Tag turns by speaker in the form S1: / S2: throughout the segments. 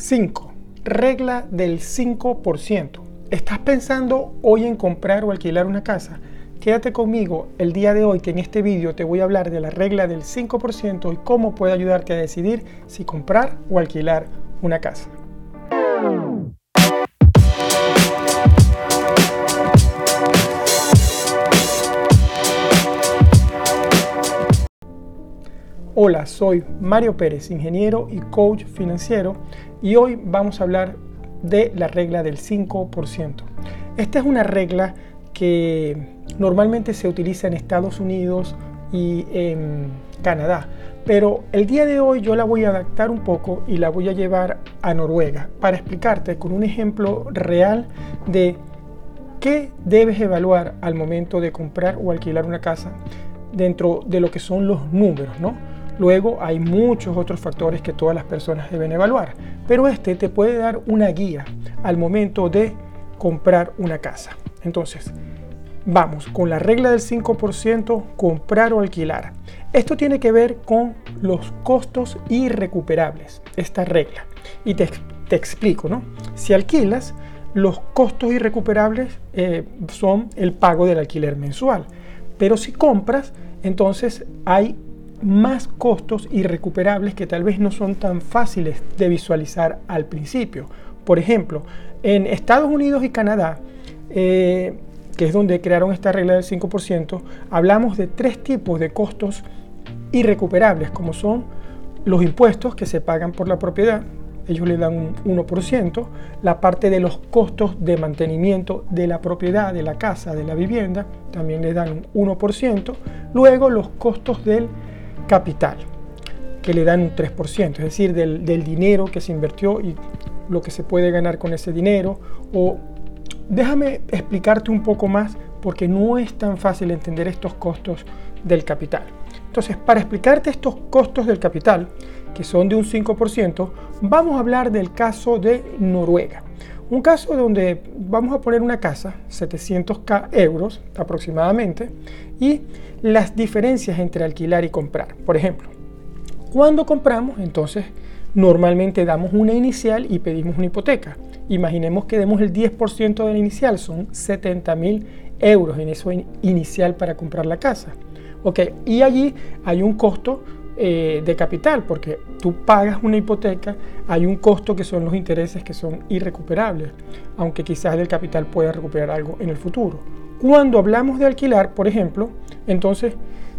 S1: 5. Regla del 5%. ¿Estás pensando hoy en comprar o alquilar una casa? Quédate conmigo el día de hoy que en este vídeo te voy a hablar de la regla del 5% y cómo puede ayudarte a decidir si comprar o alquilar una casa. Hola, soy Mario Pérez, ingeniero y coach financiero y hoy vamos a hablar de la regla del 5%. Esta es una regla que normalmente se utiliza en Estados Unidos y en Canadá, pero el día de hoy yo la voy a adaptar un poco y la voy a llevar a Noruega para explicarte con un ejemplo real de qué debes evaluar al momento de comprar o alquilar una casa dentro de lo que son los números, ¿no? Luego hay muchos otros factores que todas las personas deben evaluar, pero este te puede dar una guía al momento de comprar una casa. Entonces, vamos con la regla del 5%, comprar o alquilar. Esto tiene que ver con los costos irrecuperables, esta regla. Y te, explico, ¿no? Si alquilas, los costos irrecuperables eh, son el pago del alquiler mensual. Pero si compras, entonces hay más costos irrecuperables que tal vez no son tan fáciles de visualizar al principio. Por ejemplo, en Estados Unidos y Canadá, eh, que es donde crearon esta regla del 5%, hablamos de tres tipos de costos irrecuperables, como son los impuestos que se pagan por la propiedad, ellos le dan un 1%, la parte de los costos de mantenimiento de la propiedad, de la casa, de la vivienda, también le dan un 1%, luego los costos del capital, que le dan un 3%, es decir, del, dinero que se invirtió y lo que se puede ganar con ese dinero. O déjame explicarte un poco más porque no es tan fácil entender estos costos del capital. Entonces, para explicarte estos costos del capital, que son de un 5%, vamos a hablar del caso de Noruega. Un caso donde vamos a poner una casa, 700 euros aproximadamente, y las diferencias entre alquilar y comprar. Por ejemplo, cuando compramos, entonces normalmente damos una inicial y pedimos una hipoteca. Imaginemos que demos el 10% de la inicial, son 70 mil euros en eso inicial para comprar la casa. Ok, y allí hay un costo eh, de capital, porque tú pagas una hipoteca, hay un costo que son los intereses que son irrecuperables, aunque quizás del capital pueda recuperar algo en el futuro. Cuando hablamos de alquilar, por ejemplo, entonces,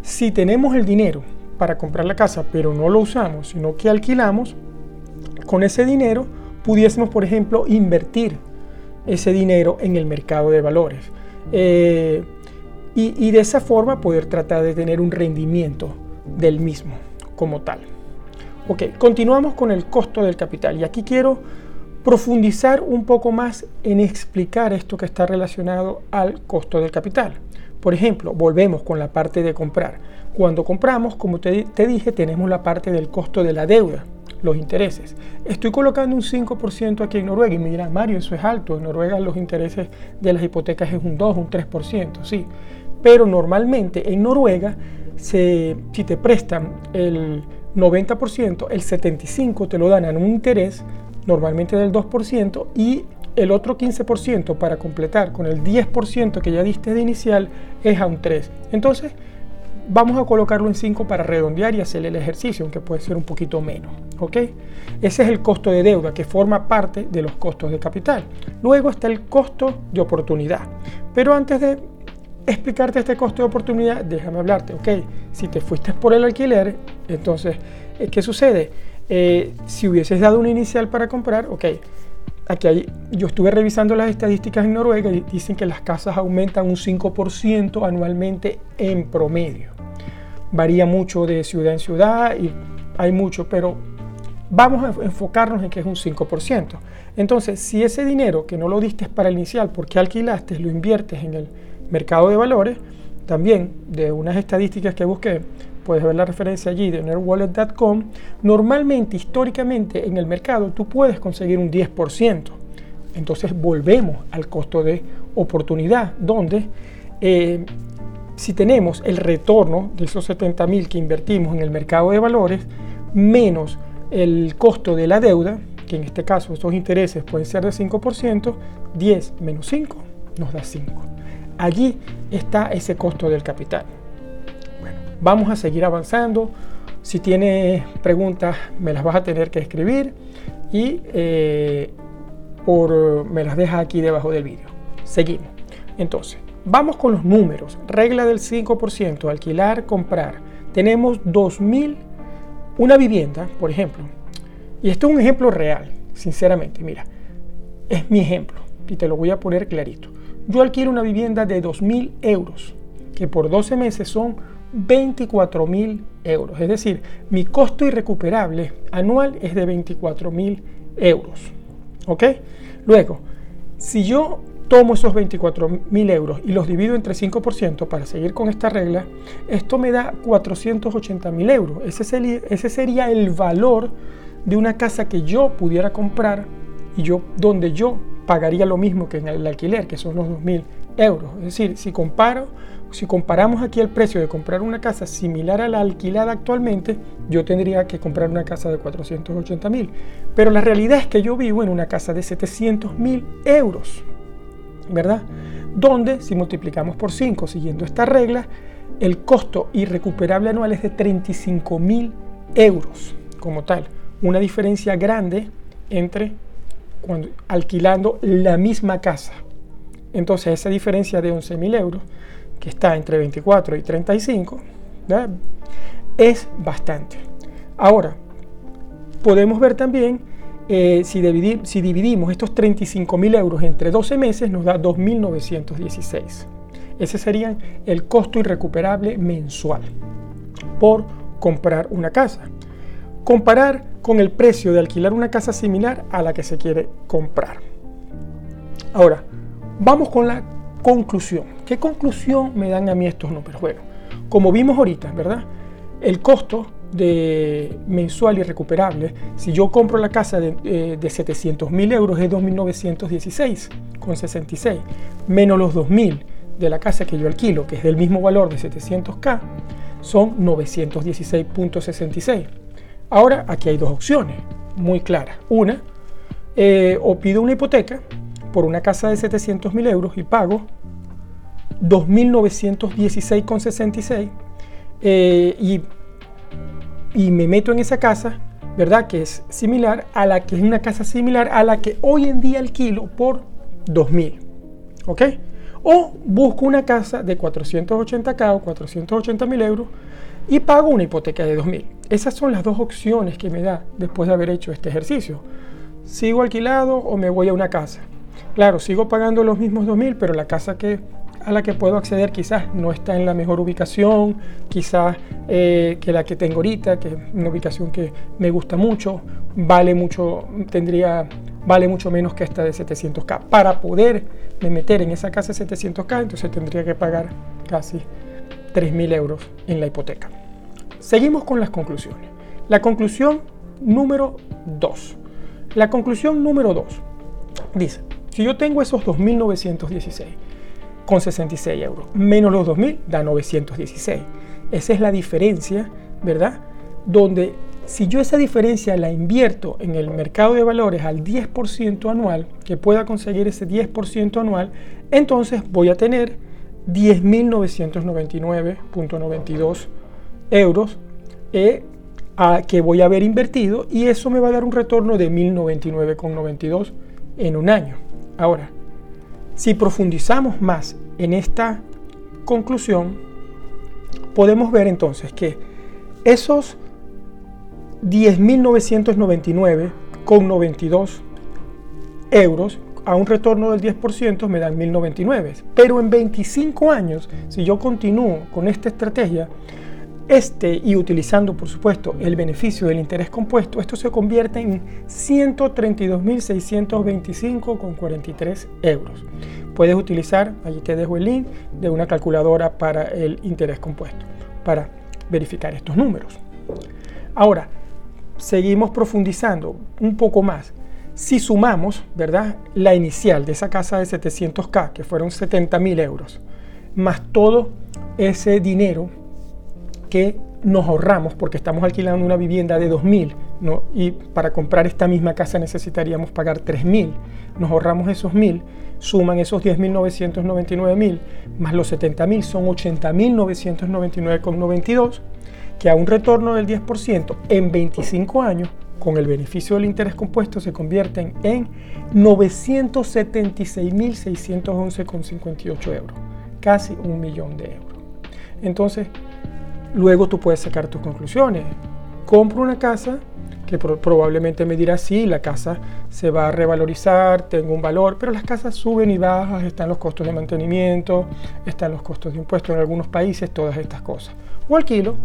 S1: si tenemos el dinero para comprar la casa, pero no lo usamos, sino que alquilamos, con ese dinero pudiésemos, por ejemplo, invertir ese dinero en el mercado de valores. Eh, y, y de esa forma poder tratar de tener un rendimiento del mismo como tal. Ok, continuamos con el costo del capital y aquí quiero profundizar un poco más en explicar esto que está relacionado al costo del capital. Por ejemplo, volvemos con la parte de comprar. Cuando compramos, como te, dije, tenemos la parte del costo de la deuda, los intereses. Estoy colocando un 5% aquí en Noruega y me dirán, Mario, eso es alto. En Noruega los intereses de las hipotecas es un 2, un 3%, sí. Pero normalmente en Noruega si te prestan el 90%, el 75% te lo dan a un interés normalmente del 2% y el otro 15% para completar con el 10% que ya diste de inicial es a un 3%. Entonces, vamos a colocarlo en 5 para redondear y hacer el ejercicio, aunque puede ser un poquito menos. ¿ok? Ese es el costo de deuda que forma parte de los costos de capital. Luego está el costo de oportunidad. Pero antes de explicarte este costo de oportunidad, déjame hablarte, ok, si te fuiste por el alquiler, entonces, eh, ¿qué sucede? Eh, si hubieses dado una inicial para comprar, ok, aquí hay, yo estuve revisando las estadísticas en Noruega y dicen que las casas aumentan un 5% anualmente en promedio. Varía mucho de ciudad en ciudad y hay mucho, pero vamos a enfocarnos en que es un 5%. Entonces, si ese dinero que no lo diste para el inicial porque alquilaste, lo inviertes en el mercado de valores, también de unas estadísticas que busqué, puedes ver la referencia allí de nerdwallet.com, normalmente, históricamente, en el mercado tú puedes conseguir un 10%. Entonces volvemos al costo de oportunidad, donde eh, si tenemos el retorno de esos 70 mil que invertimos en el mercado de valores, menos el costo de la deuda, que en este caso estos intereses pueden ser de 5%, 10 menos 5 nos da 5. Allí está ese costo del capital. Bueno, vamos a seguir avanzando. Si tienes preguntas, me las vas a tener que escribir y eh, por, me las dejas aquí debajo del vídeo. Seguimos. Entonces, vamos con los números. Regla del 5%, alquilar, comprar. Tenemos 2.000, una vivienda, por ejemplo. Y esto es un ejemplo real, sinceramente. Mira, es mi ejemplo y te lo voy a poner clarito. Yo alquilo una vivienda de 2.000 euros, que por 12 meses son 24.000 euros. Es decir, mi costo irrecuperable anual es de 24.000 euros. ¿Ok? Luego, si yo tomo esos 24 mil euros y los divido entre 5% para seguir con esta regla, esto me da 480 mil euros. Ese sería, ese sería el valor de una casa que yo pudiera comprar y yo, donde yo pagaría lo mismo que en el alquiler, que son los 2 mil euros. Es decir, si comparo, si comparamos aquí el precio de comprar una casa similar a la alquilada actualmente, yo tendría que comprar una casa de 480 mil. Pero la realidad es que yo vivo en una casa de 700 mil euros. ¿verdad? Donde si multiplicamos por 5 siguiendo esta regla, el costo irrecuperable anual es de 35 mil euros como tal. Una diferencia grande entre alquilando la misma casa. Entonces esa diferencia de 11 mil euros, que está entre 24 y 35, es bastante. Ahora, podemos ver también eh, si, dividimos estos 35.000 euros entre 12 meses, nos da 2.916. Ese sería el costo irrecuperable mensual por comprar una casa. Comparar con el precio de alquilar una casa similar a la que se quiere comprar. Ahora, vamos con la conclusión. ¿Qué conclusión me dan a mí estos números? Bueno, como vimos ahorita, ¿verdad? El costo de mensual y recuperable, si yo compro la casa de, eh, 700 mil euros es 2.916 con 66, menos los 2.000 de la casa que yo alquilo, que es del mismo valor de 700k, son 916.66. Ahora aquí hay dos opciones muy claras. Una, eh, o pido una hipoteca por una casa de 700 mil euros y pago 2.916,66 eh, y y me meto en esa casa, ¿verdad? Que es similar a la que es una casa similar a la que hoy en día alquilo por 2000. ¿Ok? O busco una casa de 480k o 480 mil euros y pago una hipoteca de 2000. Esas son las dos opciones que me da después de haber hecho este ejercicio. ¿Sigo alquilado o me voy a una casa? Claro, sigo pagando los mismos 2000, pero la casa a la que puedo acceder quizás no está en la mejor ubicación, quizás eh, que la que tengo ahorita, que es una ubicación que me gusta mucho, vale mucho, tendría, vale mucho menos que esta de 700k. Para poder meter en esa casa de 700k, entonces tendría que pagar casi 3.000 euros en la hipoteca. Seguimos con las conclusiones. La conclusión número 2. La conclusión número 2 dice, si yo tengo esos 2.916, con 66 euros. Menos los 2.000 da 916. Esa es la diferencia, ¿verdad? Donde si yo esa diferencia la invierto en el mercado de valores al 10% anual, que pueda conseguir ese 10% anual, entonces voy a tener 10.999.92 euros eh, a, que voy a haber invertido y eso me va a dar un retorno de 1.099,92 en un año. Ahora, si profundizamos más en esta conclusión, podemos ver entonces que esos 10.999,92 euros a un retorno del 10% me dan 1.099. Pero en 25 años, si yo continúo con esta estrategia, este y utilizando por supuesto el beneficio del interés compuesto, esto se convierte en 132.625,43 euros. Puedes utilizar, allí te dejo el link de una calculadora para el interés compuesto, para verificar estos números. Ahora, seguimos profundizando un poco más. Si sumamos, ¿verdad? La inicial de esa casa de 700K, que fueron 70.000 euros, más todo ese dinero que nos ahorramos porque estamos alquilando una vivienda de 2.000 ¿no? y para comprar esta misma casa necesitaríamos pagar 3.000. Nos ahorramos esos 1.000, suman esos 10.999.000 más los 70.000 son 80.999,92 que a un retorno del 10% en 25 años con el beneficio del interés compuesto se convierten en 976.611,58 euros, casi un millón de euros. Entonces, luego tú puedes sacar tus conclusiones. Compro una casa que probablemente me dirá, sí, la casa se va a revalorizar, tengo un valor, pero las casas suben y bajan, están los costos de mantenimiento, están los costos de impuestos en algunos países, todas estas cosas. O alquilo,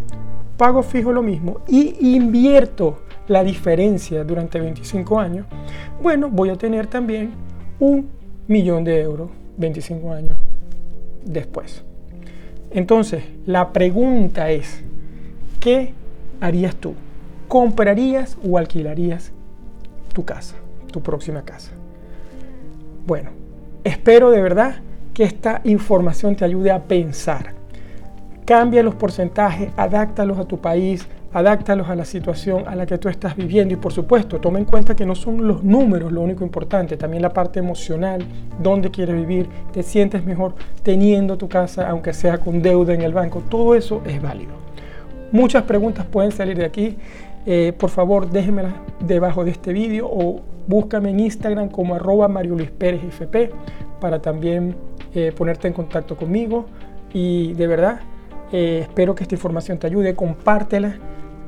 S1: pago fijo lo mismo y invierto la diferencia durante 25 años, bueno, voy a tener también un millón de euros 25 años después. Entonces, la pregunta es, ¿qué harías tú? ¿Comprarías o alquilarías tu casa, tu próxima casa? Bueno, espero de verdad que esta información te ayude a pensar. Cambia los porcentajes, adáctalos a tu país, adáctalos a la situación a la que tú estás viviendo. Y por supuesto toma en cuenta que no son los números lo único importante, también la parte emocional, dónde quieres vivir, te sientes mejor teniendo tu casa aunque sea con deuda en el banco, todo eso es válido. Muchas preguntas pueden salir de aquí, eh, por favor déjenmelas debajo de este vídeo o búscame en Instagram como arroba Mario Luis Pérez FP para también eh, ponerte en contacto conmigo. Y de verdad eh, espero que esta información te ayude, compártela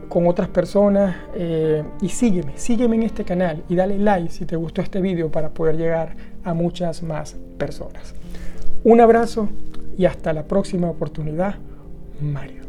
S1: con otras personas eh, y sígueme, sígueme en este canal y dale like si te gustó este video para poder llegar a muchas más personas. Un abrazo y hasta la próxima oportunidad, Mario.